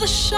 Você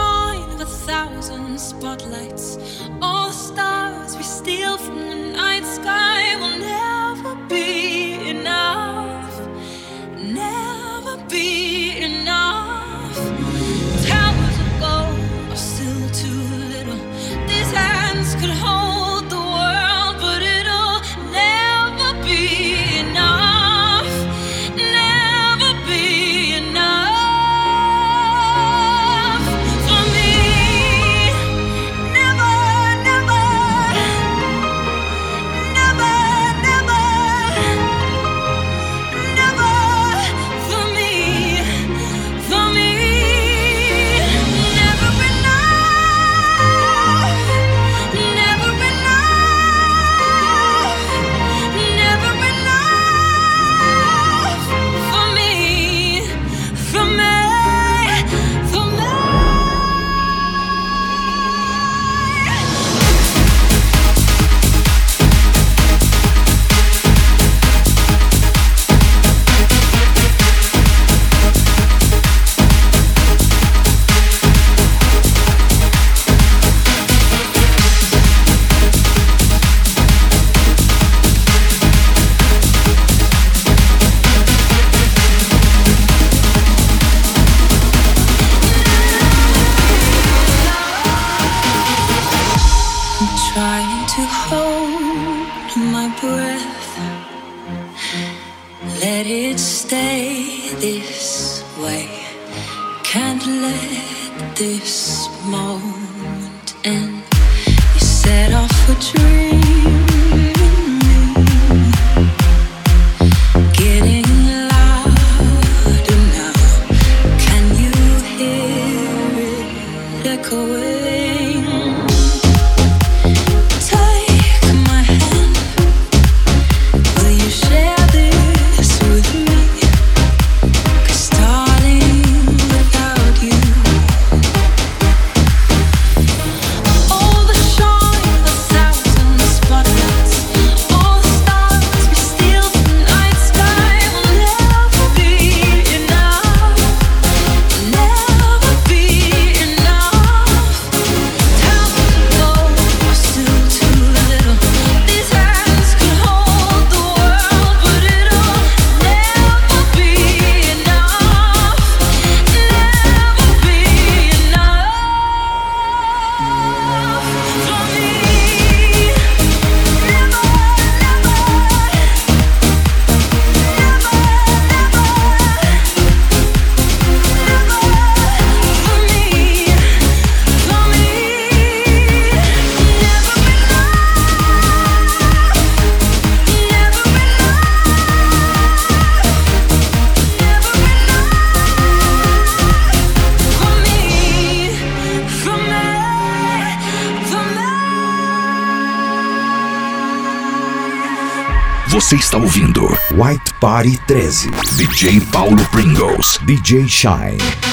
Party 13, DJ Paulo Pringles, DJ Shine.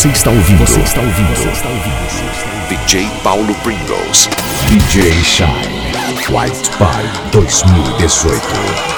Você está ouvindo. Você está ouvindo. Você está ouvindo. DJ Paulo Pringles. DJ Shine. White Pie 2018.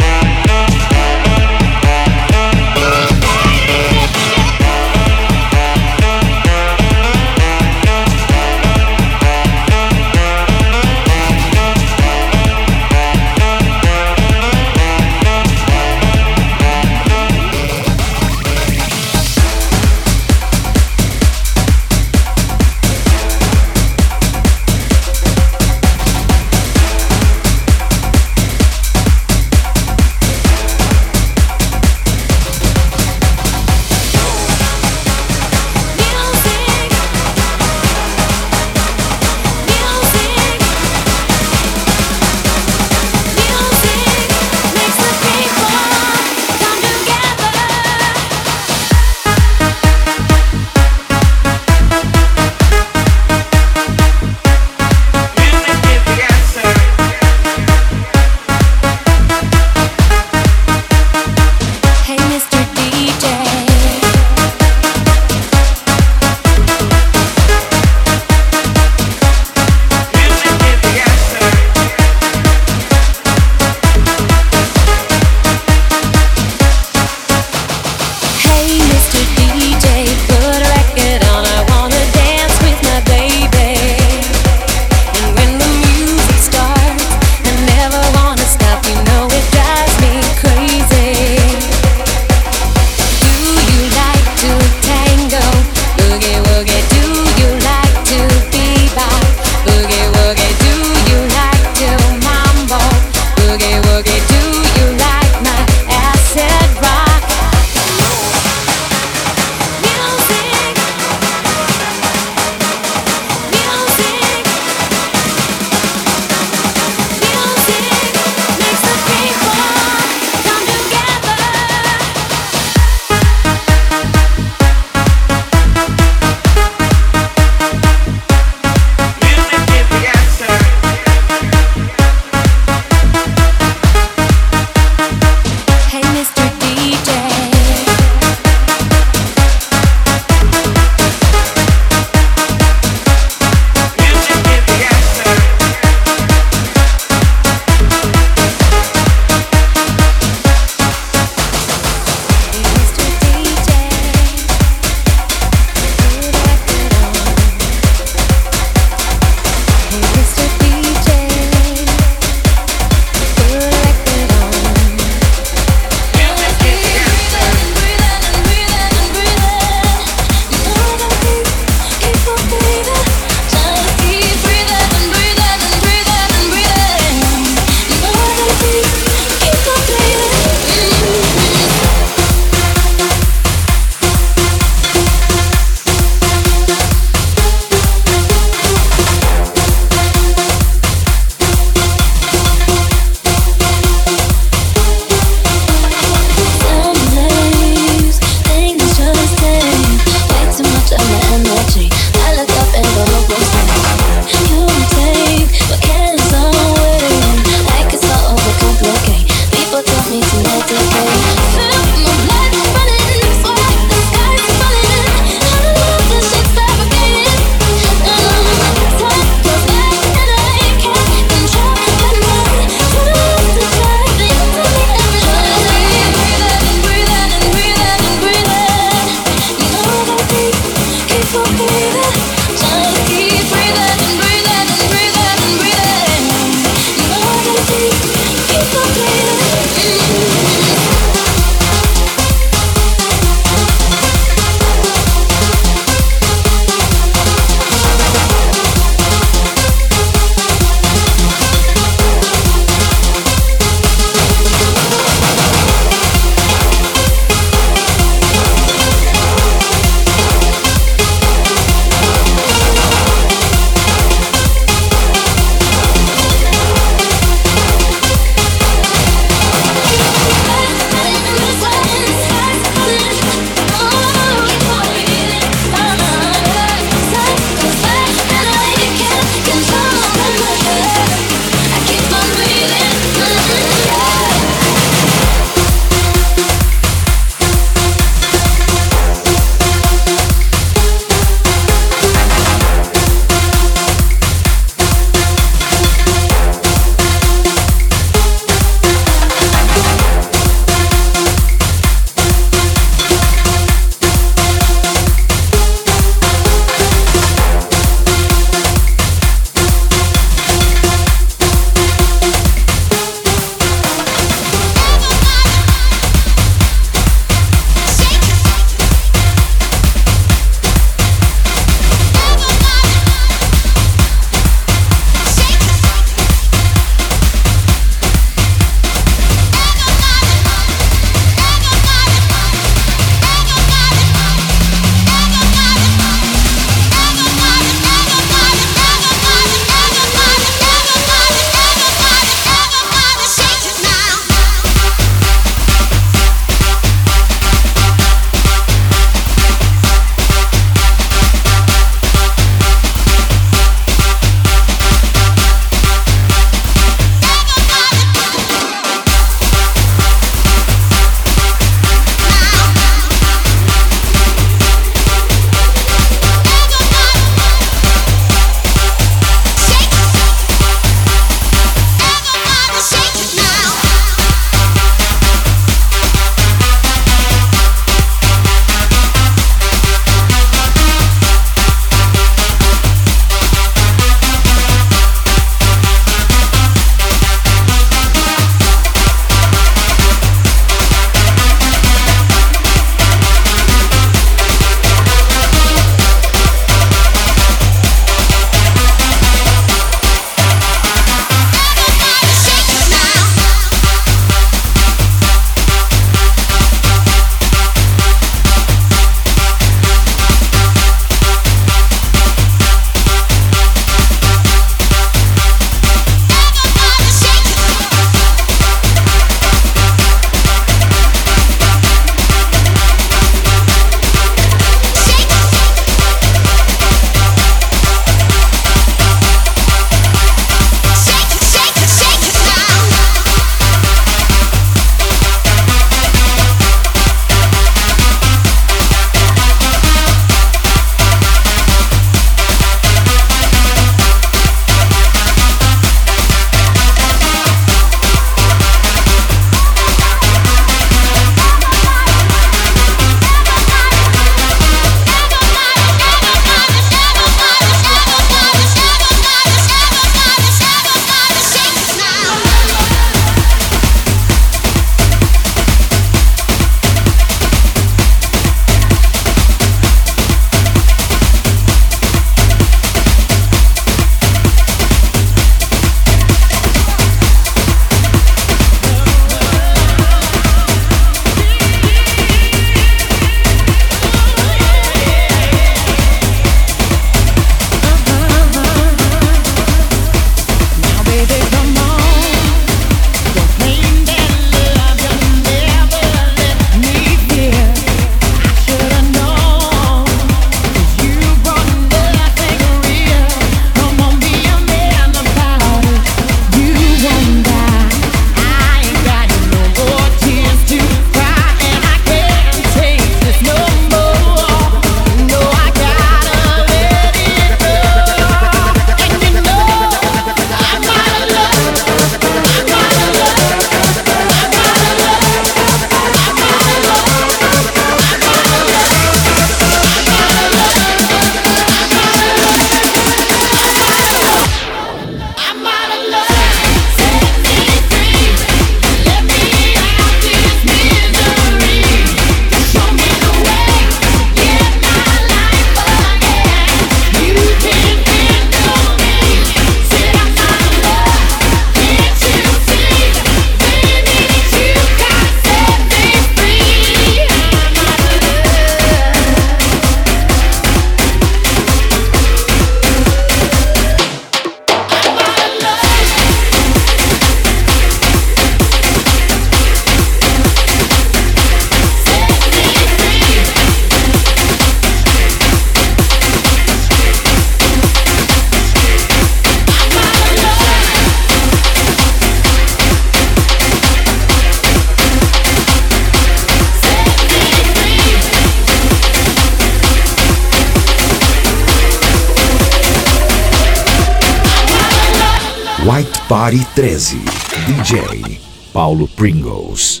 Party 13. DJ Paulo Pringles.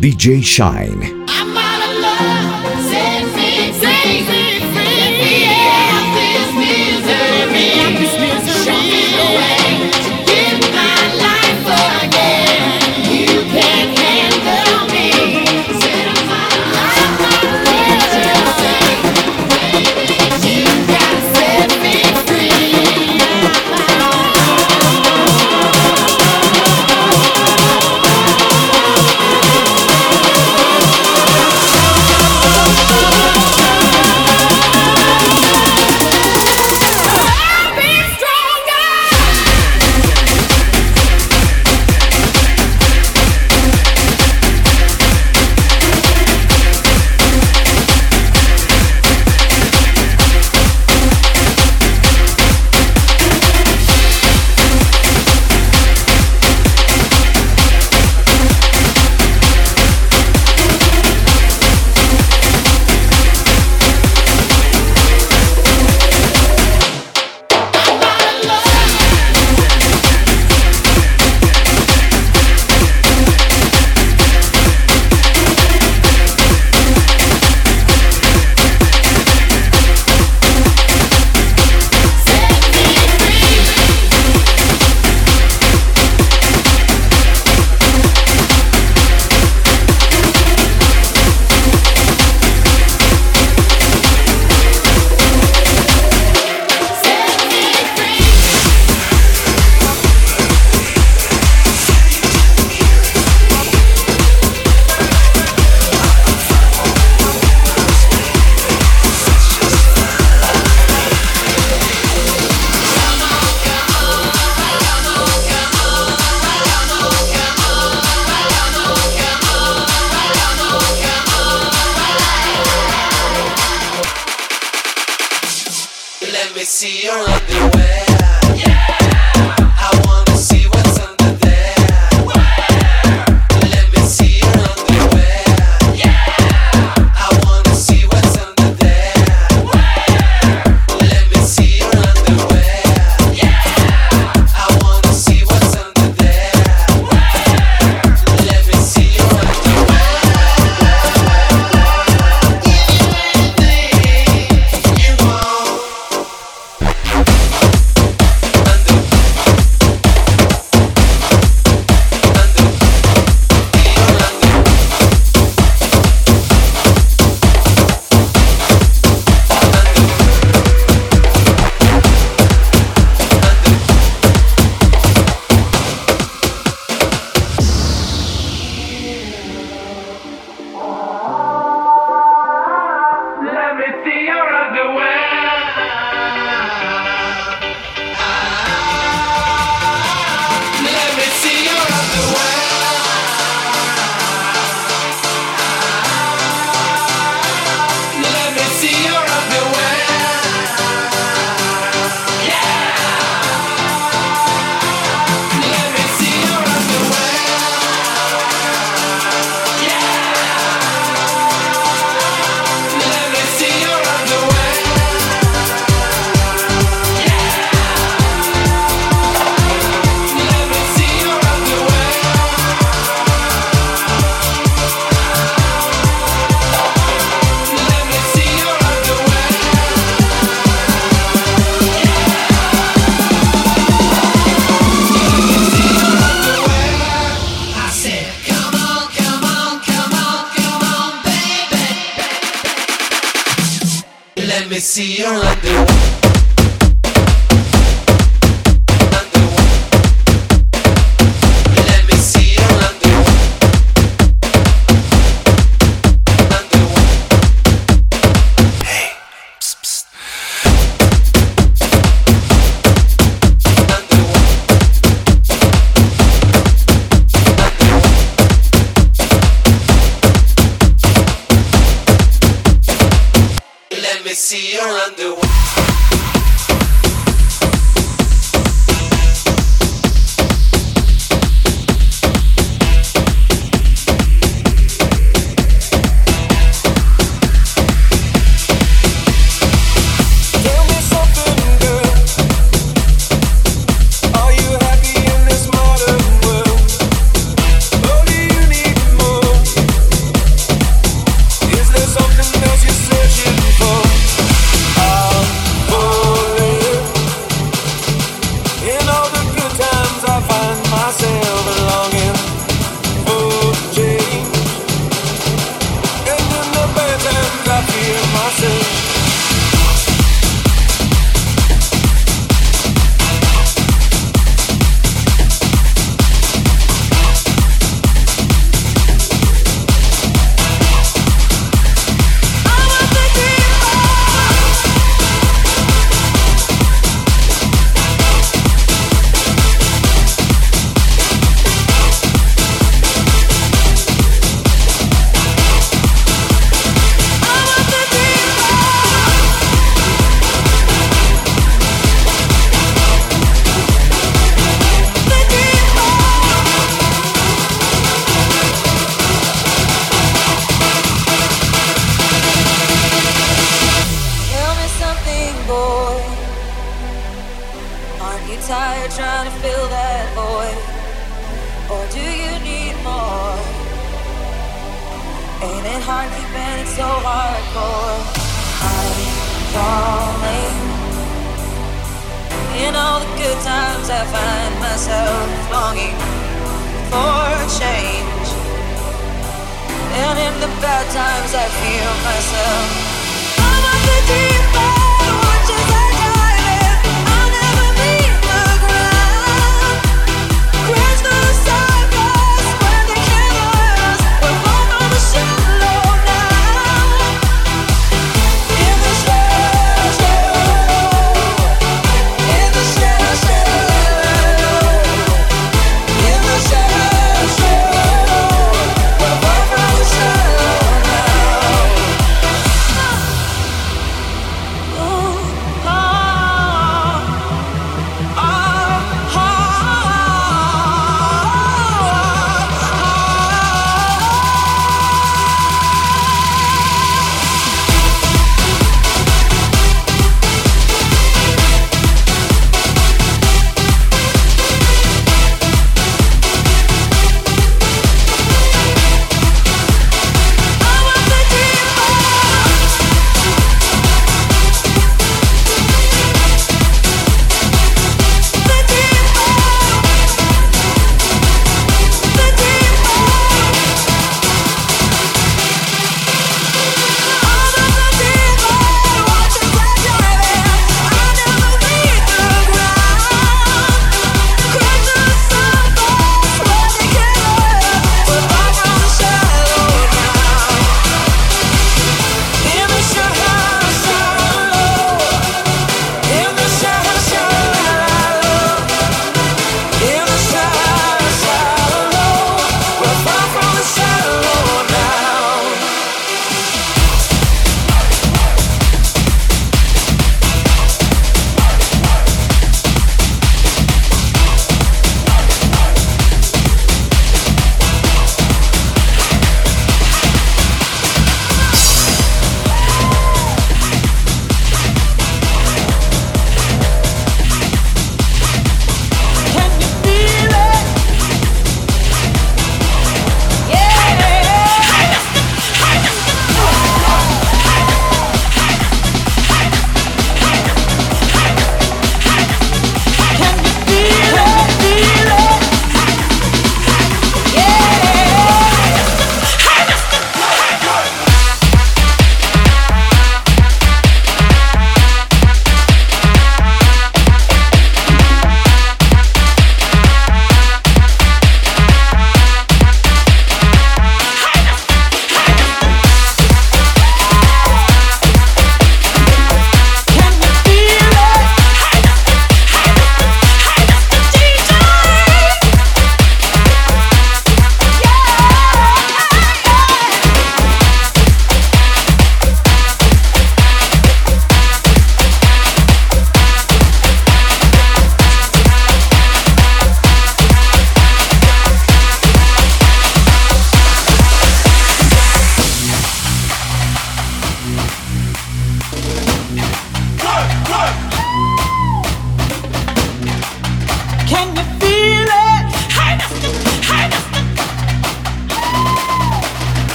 DJ Shine.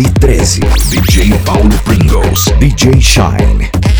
Ari 13, DJ Paulo Pringles, DJ Shine.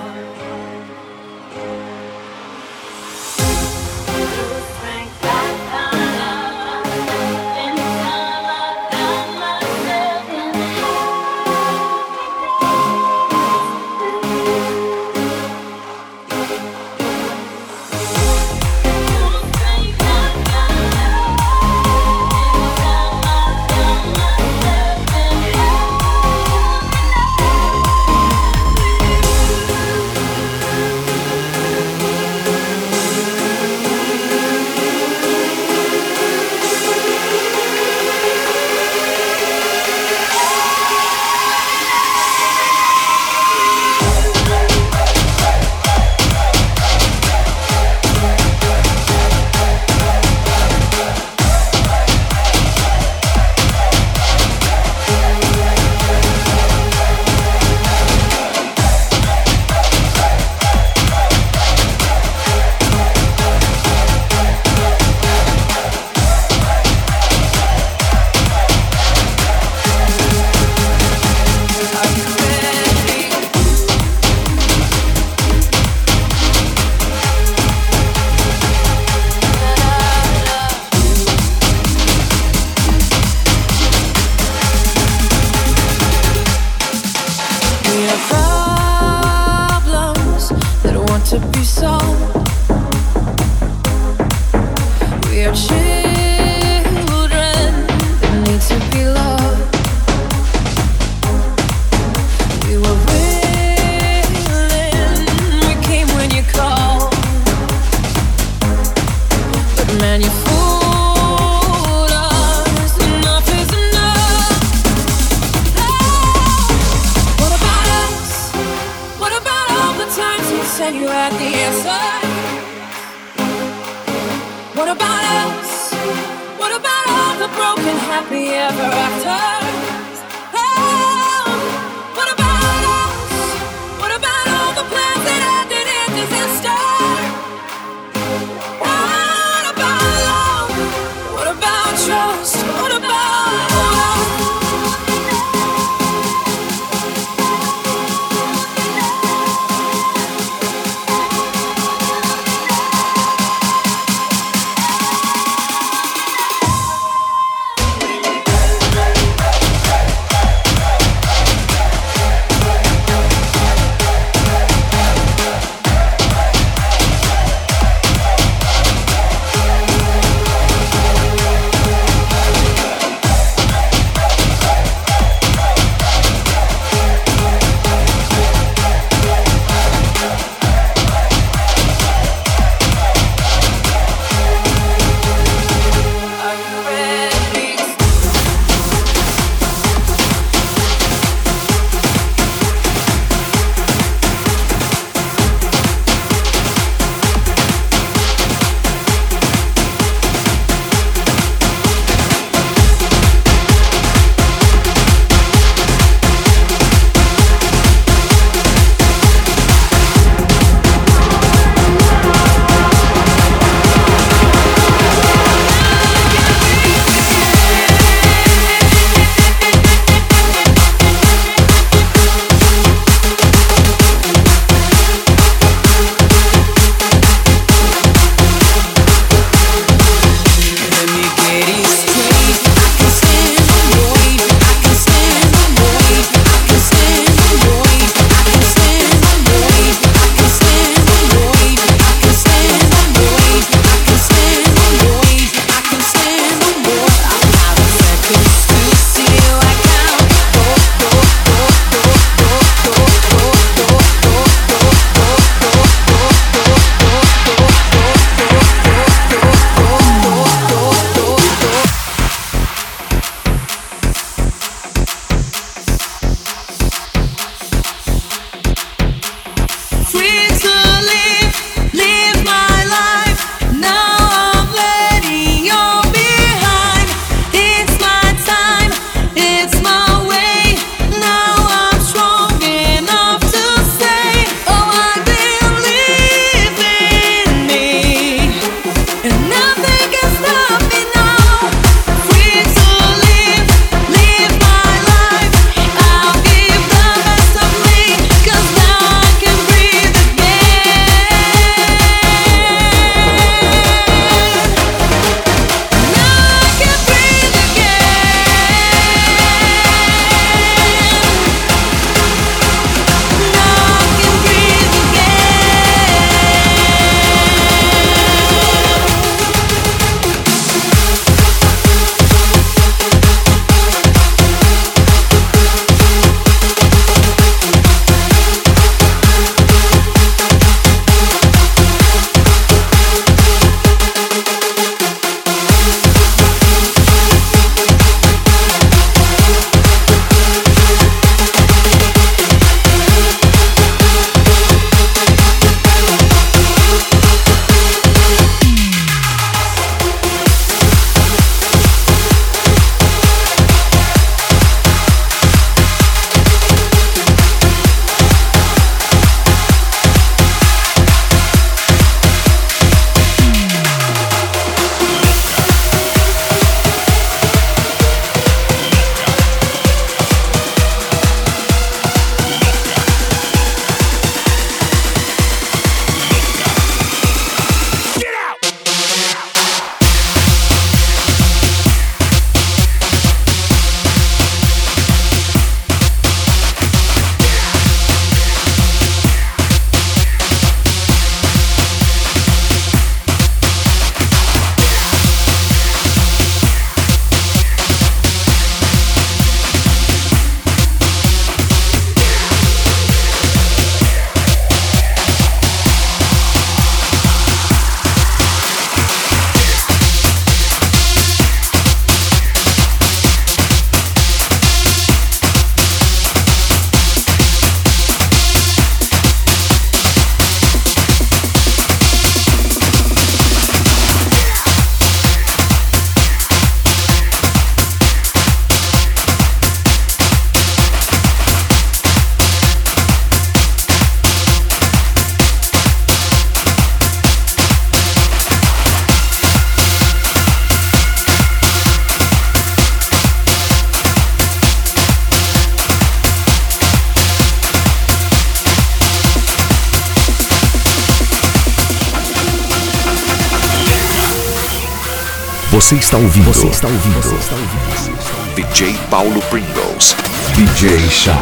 Você está ouvindo. Você está ouvindo. Você está ouvindo. DJ Paulo Pringles. DJ Shine.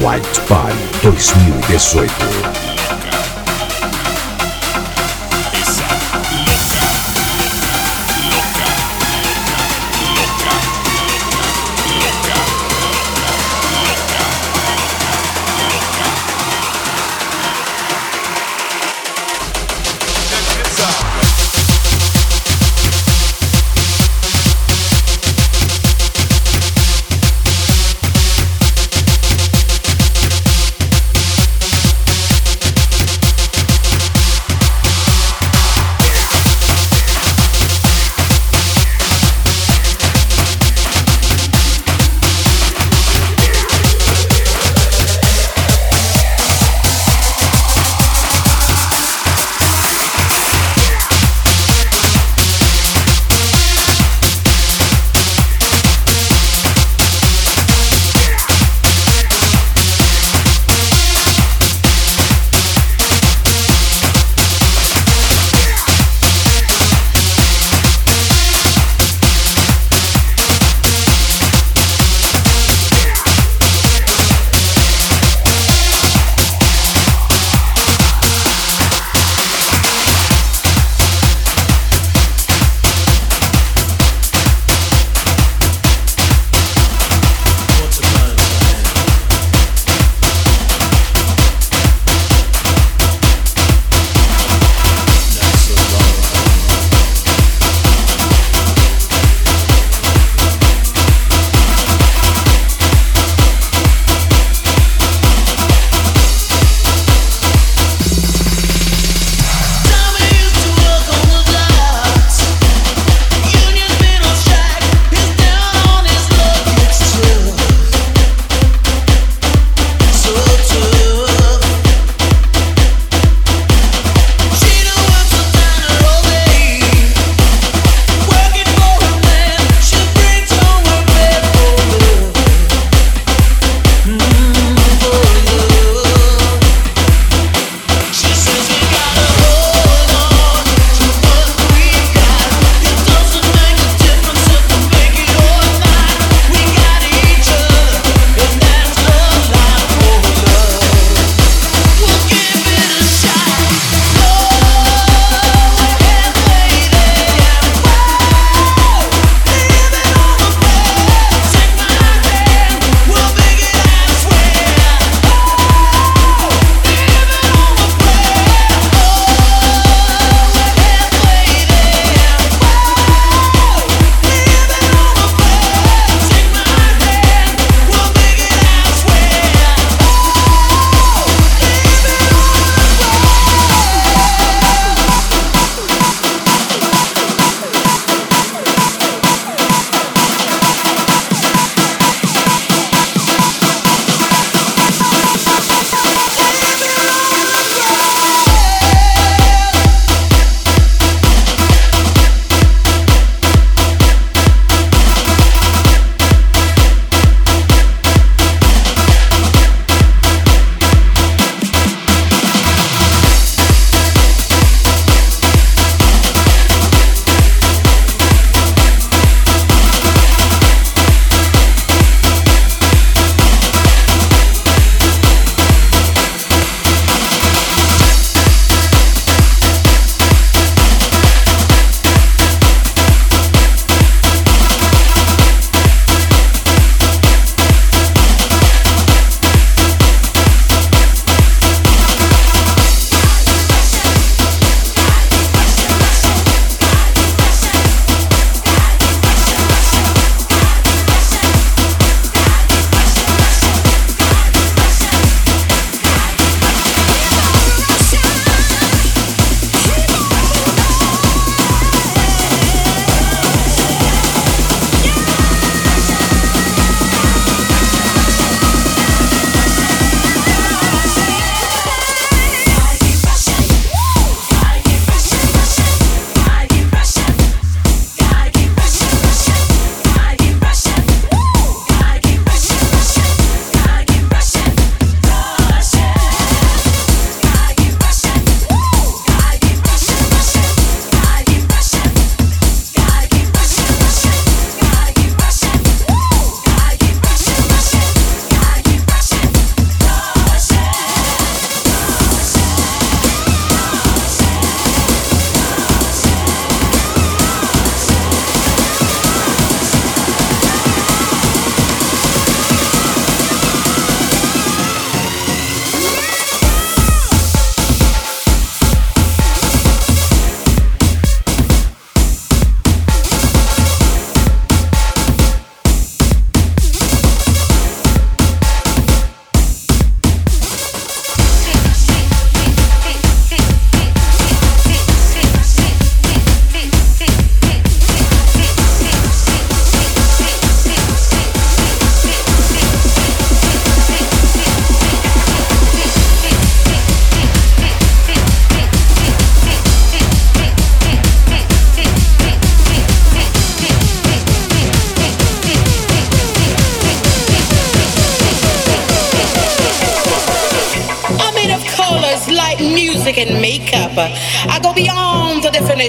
White Party 2018.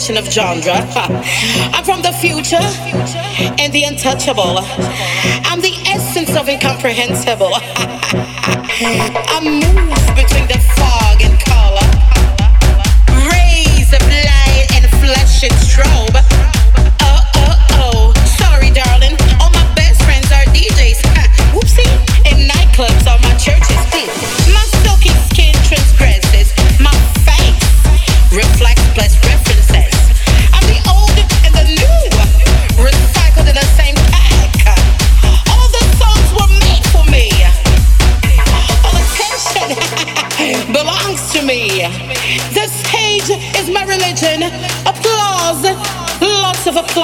Definition of genre. I'm from the future and the untouchable. I'm the essence of incomprehensible. I move between the fog and color, rays of light and flesh and strobe. Oh, oh, oh, sorry, darling. All my best friends are DJs. Whoopsie. In nightclubs or my churches.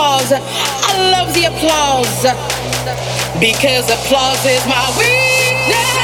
Applause. I love the applause because applause is my weakness.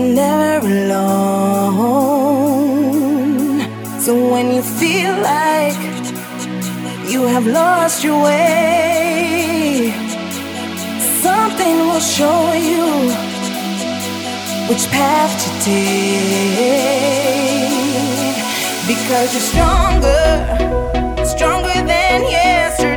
You're never alone. So when you feel like you have lost your way, something will show you which path to take. Because you're stronger stronger than yesterday.